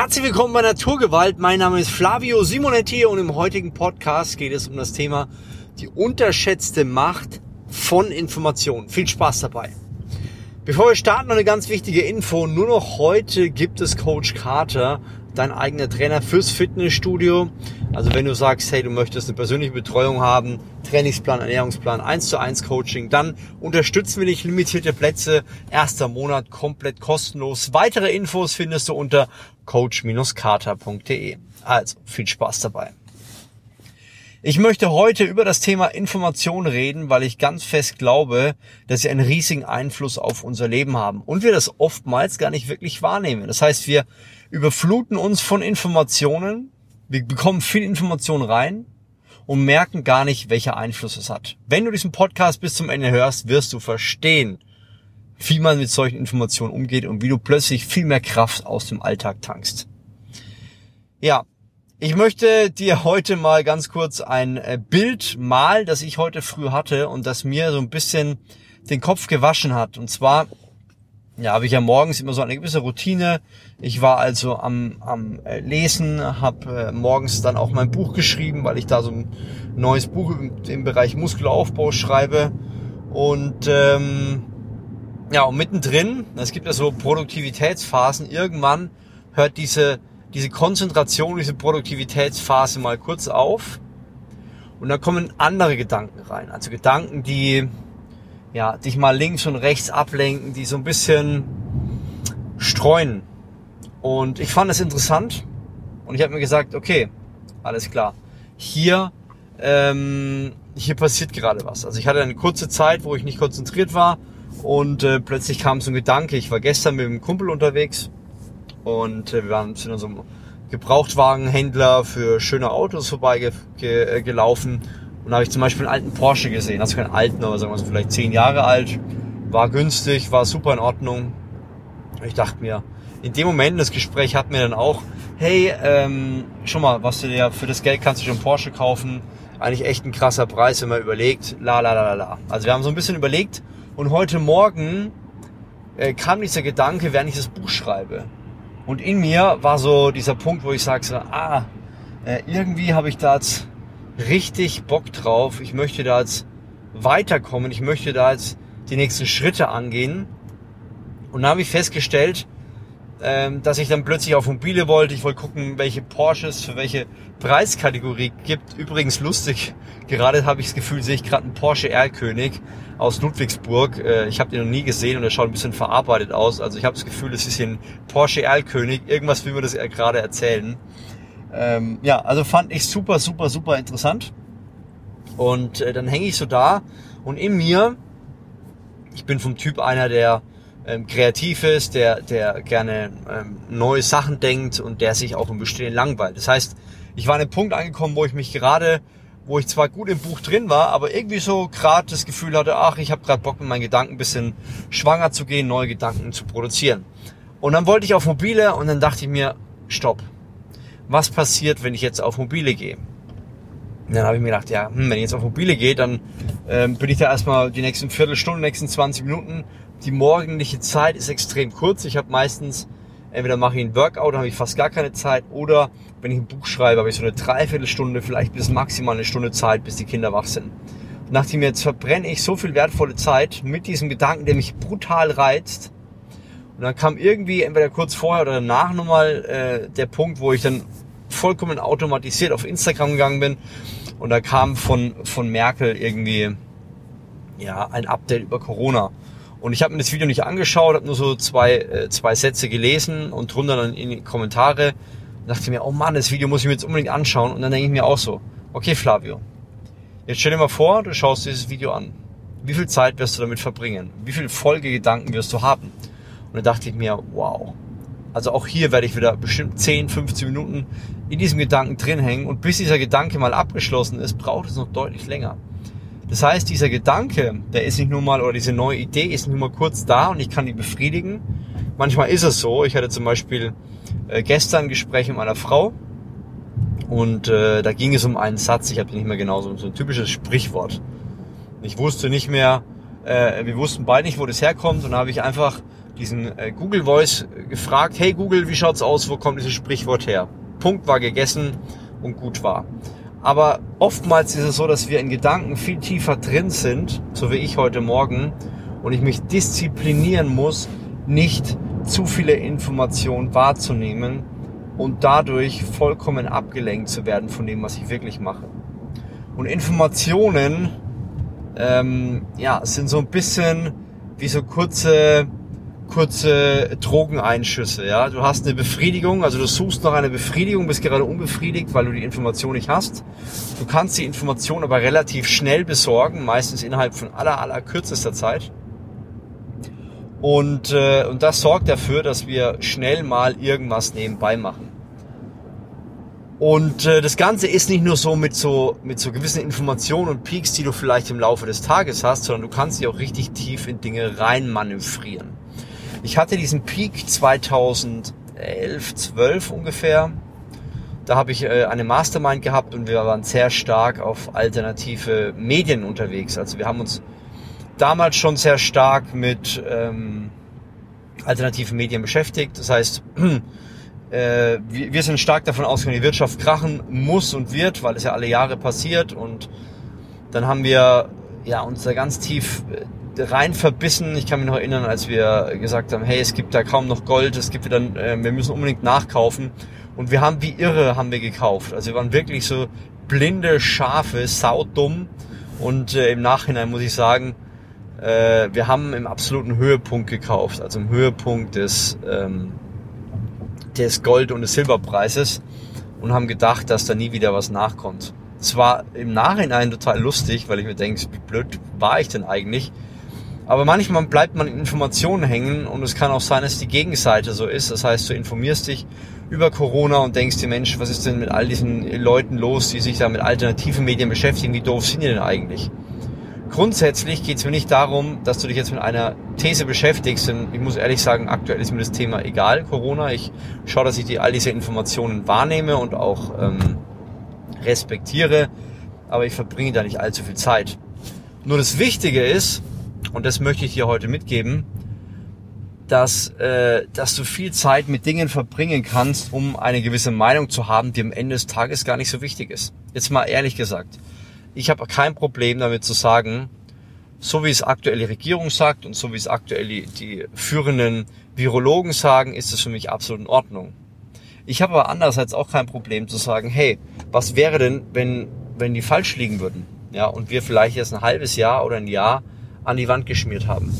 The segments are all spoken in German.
Herzlich willkommen bei Naturgewalt. Mein Name ist Flavio Simonetti und im heutigen Podcast geht es um das Thema die unterschätzte Macht von Informationen. Viel Spaß dabei. Bevor wir starten, noch eine ganz wichtige Info. Nur noch heute gibt es Coach Carter dein eigener Trainer fürs Fitnessstudio. Also wenn du sagst, hey, du möchtest eine persönliche Betreuung haben, Trainingsplan, Ernährungsplan, 1 zu 1 Coaching, dann unterstützen wir dich limitierte Plätze, erster Monat komplett kostenlos. Weitere Infos findest du unter coach-carter.de. Also viel Spaß dabei. Ich möchte heute über das Thema Information reden, weil ich ganz fest glaube, dass sie einen riesigen Einfluss auf unser Leben haben und wir das oftmals gar nicht wirklich wahrnehmen. Das heißt, wir überfluten uns von Informationen, wir bekommen viel Information rein und merken gar nicht, welcher Einfluss es hat. Wenn du diesen Podcast bis zum Ende hörst, wirst du verstehen, wie man mit solchen Informationen umgeht und wie du plötzlich viel mehr Kraft aus dem Alltag tankst. Ja, ich möchte dir heute mal ganz kurz ein äh, Bild malen, das ich heute früh hatte und das mir so ein bisschen den Kopf gewaschen hat. Und zwar, ja, habe ich ja morgens immer so eine gewisse Routine. Ich war also am, am äh, Lesen, habe äh, morgens dann auch mein Buch geschrieben, weil ich da so ein neues Buch im, im Bereich Muskelaufbau schreibe. Und ähm, ja, und mittendrin, es gibt ja so Produktivitätsphasen, irgendwann hört diese diese Konzentration, diese Produktivitätsphase mal kurz auf und dann kommen andere Gedanken rein. Also Gedanken, die ja, dich mal links und rechts ablenken, die so ein bisschen streuen. Und ich fand es interessant und ich habe mir gesagt, okay, alles klar, hier, ähm, hier passiert gerade was. Also ich hatte eine kurze Zeit, wo ich nicht konzentriert war und äh, plötzlich kam so ein Gedanke. Ich war gestern mit einem Kumpel unterwegs und äh, wir waren zu so einem Gebrauchtwagenhändler für schöne Autos vorbeigelaufen. Äh, und da habe ich zum Beispiel einen alten Porsche gesehen. Also keinen alten, aber sagen wir so vielleicht zehn Jahre alt. War günstig, war super in Ordnung. Ich dachte mir, in dem Moment, das Gespräch hat mir dann auch, hey, ähm, schon mal, was du dir für das Geld kannst du schon Porsche kaufen. Eigentlich echt ein krasser Preis, wenn man überlegt. La la la la la. Also wir haben so ein bisschen überlegt und heute Morgen äh, kam dieser Gedanke, während ich das Buch schreibe. Und in mir war so dieser Punkt, wo ich sage, so, ah, äh, irgendwie habe ich da jetzt richtig Bock drauf. Ich möchte da jetzt weiterkommen. Ich möchte da jetzt die nächsten Schritte angehen. Und da habe ich festgestellt, ähm, dass ich dann plötzlich auf Mobile wollte. Ich wollte gucken, welche Porsches für welche Preiskategorie gibt. Übrigens lustig, gerade habe ich das Gefühl, sehe ich gerade einen Porsche Erlkönig aus Ludwigsburg. Äh, ich habe den noch nie gesehen und er schaut ein bisschen verarbeitet aus. Also ich habe das Gefühl, es ist hier ein Porsche Erlkönig. Irgendwas will mir das gerade erzählen. Ähm, ja, also fand ich super, super, super interessant. Und äh, dann hänge ich so da und in mir, ich bin vom Typ einer, der ähm, kreativ ist, der, der gerne ähm, neue Sachen denkt und der sich auch im Bestehen langweilt. Das heißt, ich war an einem Punkt angekommen, wo ich mich gerade, wo ich zwar gut im Buch drin war, aber irgendwie so gerade das Gefühl hatte, ach, ich habe gerade Bock mit meinen Gedanken ein bisschen schwanger zu gehen, neue Gedanken zu produzieren. Und dann wollte ich auf Mobile und dann dachte ich mir, stopp. Was passiert, wenn ich jetzt auf Mobile gehe? Und dann habe ich mir gedacht, ja, hm, wenn ich jetzt auf Mobile gehe, dann ähm, bin ich da erstmal die nächsten Viertelstunde, nächsten 20 Minuten die morgendliche Zeit ist extrem kurz. Ich habe meistens, entweder mache ich ein Workout, habe ich fast gar keine Zeit, oder wenn ich ein Buch schreibe, habe ich so eine Dreiviertelstunde, vielleicht bis maximal eine Stunde Zeit, bis die Kinder wach sind. Nachdem jetzt verbrenne ich so viel wertvolle Zeit mit diesem Gedanken, der mich brutal reizt. Und dann kam irgendwie entweder kurz vorher oder danach nochmal äh, der Punkt, wo ich dann vollkommen automatisiert auf Instagram gegangen bin. Und da kam von, von Merkel irgendwie ja, ein Update über Corona. Und ich habe mir das Video nicht angeschaut, habe nur so zwei, äh, zwei Sätze gelesen und drunter dann in die Kommentare dachte mir, oh Mann, das Video muss ich mir jetzt unbedingt anschauen. Und dann denke ich mir auch so, okay Flavio, jetzt stell dir mal vor, du schaust dieses Video an. Wie viel Zeit wirst du damit verbringen? Wie viele Folgegedanken wirst du haben? Und dann dachte ich mir, wow. Also auch hier werde ich wieder bestimmt 10, 15 Minuten in diesem Gedanken drin hängen. Und bis dieser Gedanke mal abgeschlossen ist, braucht es noch deutlich länger. Das heißt, dieser Gedanke, der ist nicht nur mal, oder diese neue Idee ist nicht nur mal kurz da und ich kann die befriedigen. Manchmal ist es so. Ich hatte zum Beispiel äh, gestern ein Gespräch mit meiner Frau und äh, da ging es um einen Satz, ich habe nicht mehr genau, so, so ein typisches Sprichwort. Ich wusste nicht mehr, äh, wir wussten beide nicht, wo das herkommt und da habe ich einfach diesen äh, Google Voice gefragt, hey Google, wie schaut's aus, wo kommt dieses Sprichwort her? Punkt war gegessen und gut war. Aber oftmals ist es so, dass wir in Gedanken viel tiefer drin sind, so wie ich heute Morgen, und ich mich disziplinieren muss, nicht zu viele Informationen wahrzunehmen und dadurch vollkommen abgelenkt zu werden von dem, was ich wirklich mache. Und Informationen ähm, ja, sind so ein bisschen wie so kurze kurze Drogeneinschüsse. Ja, du hast eine Befriedigung, also du suchst nach einer Befriedigung, bist gerade unbefriedigt, weil du die Information nicht hast. Du kannst die Information aber relativ schnell besorgen, meistens innerhalb von aller aller kürzester Zeit. Und, äh, und das sorgt dafür, dass wir schnell mal irgendwas nebenbei machen. Und äh, das Ganze ist nicht nur so mit so mit so gewissen Informationen und Peaks, die du vielleicht im Laufe des Tages hast, sondern du kannst dich auch richtig tief in Dinge rein manövrieren. Ich hatte diesen Peak 2011, 12 ungefähr. Da habe ich äh, eine Mastermind gehabt und wir waren sehr stark auf alternative Medien unterwegs. Also wir haben uns damals schon sehr stark mit ähm, alternativen Medien beschäftigt. Das heißt, äh, wir, wir sind stark davon ausgegangen, die Wirtschaft krachen muss und wird, weil es ja alle Jahre passiert. Und dann haben wir ja uns da ganz tief äh, rein verbissen. Ich kann mich noch erinnern, als wir gesagt haben, hey, es gibt da kaum noch Gold, es gibt wieder, äh, wir müssen unbedingt nachkaufen. Und wir haben wie irre haben wir gekauft. Also wir waren wirklich so blinde Schafe, saudumm. Und äh, im Nachhinein muss ich sagen, äh, wir haben im absoluten Höhepunkt gekauft, also im Höhepunkt des, ähm, des Gold- und des Silberpreises und haben gedacht, dass da nie wieder was nachkommt. Es war im Nachhinein total lustig, weil ich mir denke, wie blöd war ich denn eigentlich? Aber manchmal bleibt man in Informationen hängen und es kann auch sein, dass die Gegenseite so ist. Das heißt, du informierst dich über Corona und denkst dir, Mensch, was ist denn mit all diesen Leuten los, die sich da mit alternativen Medien beschäftigen? Wie doof sind die denn eigentlich? Grundsätzlich geht es mir nicht darum, dass du dich jetzt mit einer These beschäftigst. Denn ich muss ehrlich sagen, aktuell ist mir das Thema egal, Corona. Ich schaue, dass ich die, all diese Informationen wahrnehme und auch ähm, respektiere. Aber ich verbringe da nicht allzu viel Zeit. Nur das Wichtige ist, und das möchte ich dir heute mitgeben, dass, äh, dass du viel Zeit mit Dingen verbringen kannst, um eine gewisse Meinung zu haben, die am Ende des Tages gar nicht so wichtig ist. Jetzt mal ehrlich gesagt ich habe kein Problem damit zu sagen, so wie es aktuell die Regierung sagt und so wie es aktuell die, führenden Virologen sagen, ist es für mich absolut in Ordnung. Ich habe aber andererseits auch kein Problem zu sagen, hey, was wäre denn, wenn, wenn die falsch liegen würden? Ja, und wir vielleicht jetzt ein halbes Jahr oder ein Jahr an die Wand geschmiert haben.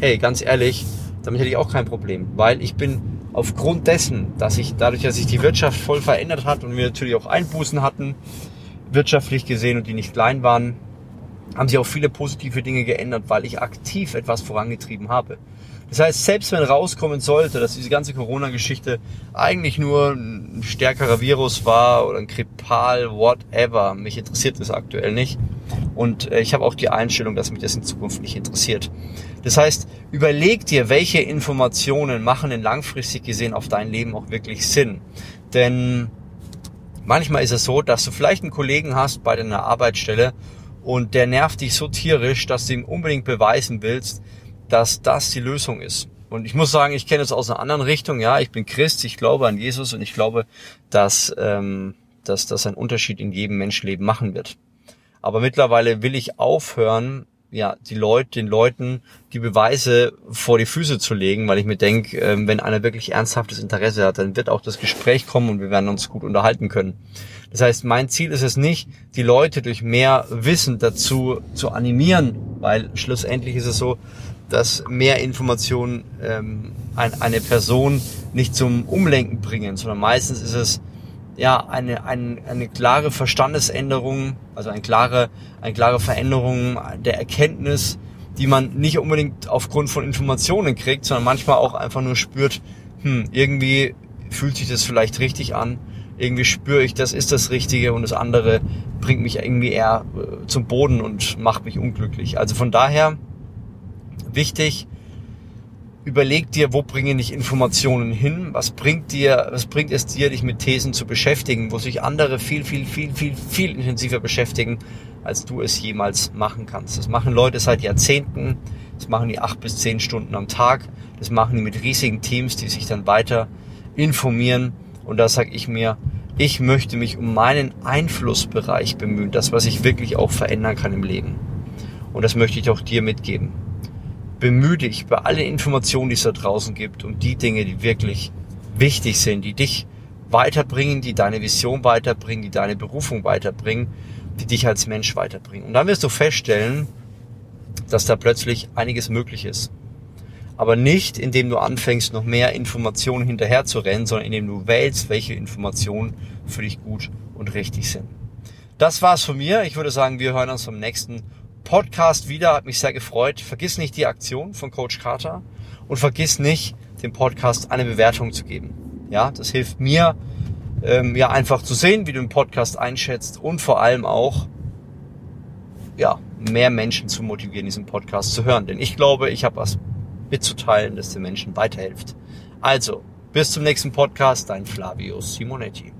Hey, ganz ehrlich, damit hätte ich auch kein Problem, weil ich bin aufgrund dessen, dass ich dadurch, dass sich die Wirtschaft voll verändert hat und wir natürlich auch Einbußen hatten, wirtschaftlich gesehen und die nicht klein waren, haben sich auch viele positive Dinge geändert, weil ich aktiv etwas vorangetrieben habe. Das heißt, selbst wenn rauskommen sollte, dass diese ganze Corona-Geschichte eigentlich nur ein stärkerer Virus war oder ein Kripal, whatever, mich interessiert das aktuell nicht. Und äh, ich habe auch die Einstellung, dass mich das in Zukunft nicht interessiert. Das heißt, überleg dir, welche Informationen machen denn langfristig gesehen auf dein Leben auch wirklich Sinn. Denn Manchmal ist es so, dass du vielleicht einen Kollegen hast bei deiner Arbeitsstelle und der nervt dich so tierisch, dass du ihm unbedingt beweisen willst, dass das die Lösung ist. Und ich muss sagen, ich kenne es aus einer anderen Richtung. Ja, ich bin Christ, ich glaube an Jesus und ich glaube, dass, ähm, dass das einen Unterschied in jedem Menschenleben machen wird. Aber mittlerweile will ich aufhören, ja, die Leute, den Leuten die Beweise vor die Füße zu legen, weil ich mir denke, ähm, wenn einer wirklich ernsthaftes Interesse hat, dann wird auch das Gespräch kommen und wir werden uns gut unterhalten können. Das heißt, mein Ziel ist es nicht, die Leute durch mehr Wissen dazu zu animieren, weil schlussendlich ist es so, dass mehr Informationen ähm, eine Person nicht zum Umlenken bringen, sondern meistens ist es ja, eine, eine, eine klare Verstandesänderung, also eine klare, eine klare Veränderung der Erkenntnis, die man nicht unbedingt aufgrund von Informationen kriegt, sondern manchmal auch einfach nur spürt, hm, irgendwie fühlt sich das vielleicht richtig an, irgendwie spüre ich, das ist das Richtige und das andere bringt mich irgendwie eher äh, zum Boden und macht mich unglücklich. Also von daher wichtig, überleg dir, wo bringen dich Informationen hin? Was bringt dir, was bringt es dir, dich mit Thesen zu beschäftigen, wo sich andere viel, viel, viel, viel, viel intensiver beschäftigen, als du es jemals machen kannst. Das machen Leute seit Jahrzehnten. Das machen die acht bis zehn Stunden am Tag. Das machen die mit riesigen Teams, die sich dann weiter informieren. Und da sage ich mir, ich möchte mich um meinen Einflussbereich bemühen, das, was ich wirklich auch verändern kann im Leben. Und das möchte ich auch dir mitgeben. Bemühe dich bei allen Informationen, die es da draußen gibt, um die Dinge, die wirklich wichtig sind, die dich weiterbringen, die deine Vision weiterbringen, die deine Berufung weiterbringen, die dich als Mensch weiterbringen. Und dann wirst du feststellen, dass da plötzlich einiges möglich ist. Aber nicht, indem du anfängst, noch mehr Informationen hinterher zu rennen, sondern indem du wählst, welche Informationen für dich gut und richtig sind. Das war's von mir. Ich würde sagen, wir hören uns beim nächsten Podcast wieder. Hat mich sehr gefreut. Vergiss nicht die Aktion von Coach Carter und vergiss nicht, dem Podcast eine Bewertung zu geben. Ja, das hilft mir, ähm, ja, einfach zu sehen, wie du den Podcast einschätzt und vor allem auch, ja, mehr Menschen zu motivieren, diesen Podcast zu hören. Denn ich glaube, ich habe was mitzuteilen, das den Menschen weiterhilft. Also, bis zum nächsten Podcast, dein Flavio Simonetti.